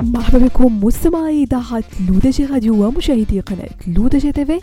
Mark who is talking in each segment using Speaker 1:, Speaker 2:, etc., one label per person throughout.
Speaker 1: مرحبا بكم مستمعي إذاعة L'ODJ Radio ومشاهدي قناة L'ODJ TV.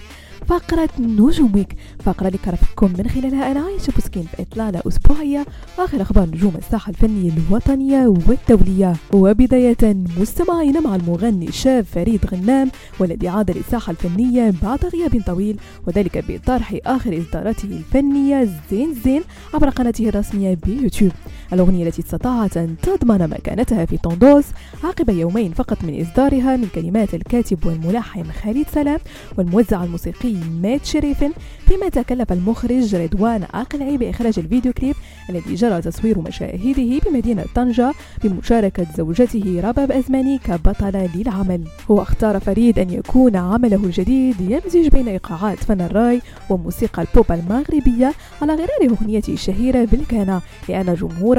Speaker 1: فقرة نجوم week. فقرة اللي كنرافقكم من خلالها أنا عايشة بوسكين في إطلالة أسبوعية. وآخر أخبار نجوم الساحة الفنية الوطنية والدولية. وبداية مستمعينا مع المغني الشاب فريد غنام والذي عاد للساحة الفنية بعد غياب طويل وذلك بطرح آخر إصداراته الفنية زين زين عبر قناته الرسمية بيوتيوب. الأغنية التي استطاعت أن تضمن مكانتها في طوندوس عقب يومين فقط من إصدارها من كلمات الكاتب والملحن خالد سلام والموزع الموسيقي مات شريف فيما تكلف المخرج رضوان عقلعي بإخراج الفيديو كليب الذي جرى تصوير مشاهده بمدينة طنجة بمشاركة زوجته رباب أزماني كبطلة للعمل. هو اختار فريد أن يكون عمله الجديد يمزج بين إيقاعات فن الراي وموسيقى البوب المغربية على غرار أغنيته الشهيرة بالكانا لأن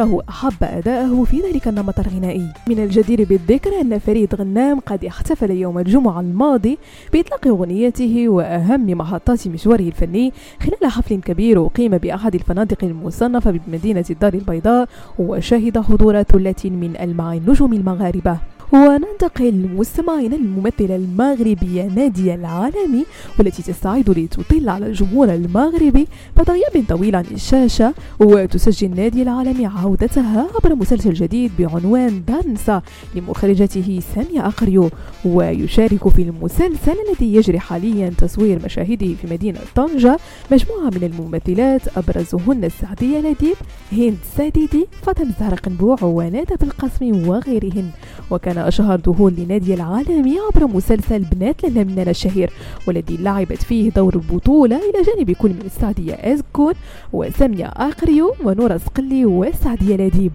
Speaker 1: جمهوره أحب أداءه في ذلك النمط الغنائي. من الجدير بالذكر أن فريد غنام قد احتفل يوم الجمعة الماضي بإطلاق أغنيته وأهم محطات مشواره الفني خلال حفل كبير أقيم بأحد الفنادق المصنفة بمدينة الدار البيضاء وشهد حضور ثلة من ألمع النجوم المغاربة. وننتقل مستمعينا للممثلة المغربية نادية العالمي والتي تستعد لتطل على الجمهور المغربي بعد غياب طويل عن الشاشة وتسجل نادية العالمي عودتها عبر مسلسل جديد بعنوان دانسا لمخرجته سامية أقريو. ويشارك في المسلسل الذي يجري حاليا تصوير مشاهده في مدينة طنجة مجموعة من الممثلات أبرزهن السعدية لديب هند ساديدي فاطمة زهرة قنبوع وندى وغيرهن. وكان أشهر ظهور لنادية العالمي عبر مسلسل بنات مننا الشهير والذي لعبت فيه دور البطولة إلى جانب كل من السعدية أزكون وسامية آقريو ونورا سقلي والسعدية لديب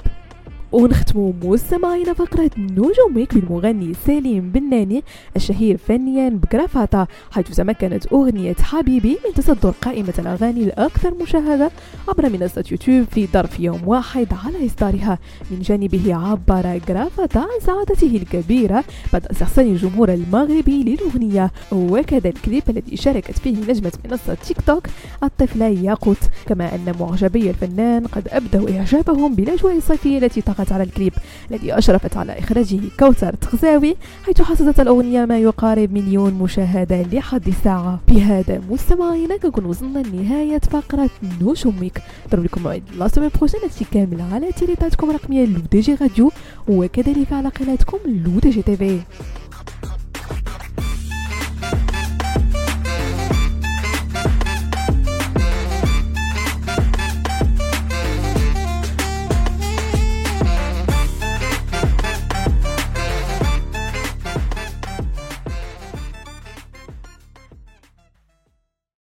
Speaker 1: ونختموا مستمعينا فقرة نجومك بالمغني سليم بناني الشهير فنيا بكرافاتا حيث تمكنت أغنية حبيبي من تصدر قائمة الأغاني الأكثر مشاهدة عبر منصة يوتيوب في ظرف يوم واحد على إصدارها. من جانبه عبر جرافاتا عن سعادته الكبيرة بعد استحسان الجمهور المغربي للأغنية. وكذا الكليب الذي شاركت فيه نجمة منصة تيك توك الطفلة ياقوت. كما أن معجبي الفنان قد أبدوا إعجابهم بالأجواء الصيفية التي طغت على الكليب الذي أشرفت على إخراجه كوثر تخزاوي حيث حصدت الأغنية ما يقارب مليون مشاهدة لحد الساعة. بهذا مستمعينا كنكون وصلنا لنهاية فقرة نجوم week. نضرب لكم موعد la semaine prochaine التي كامل على إذاعتكم الرقمية L'ODJ Radio وكذلك على قناتكم لو دي جي تيفي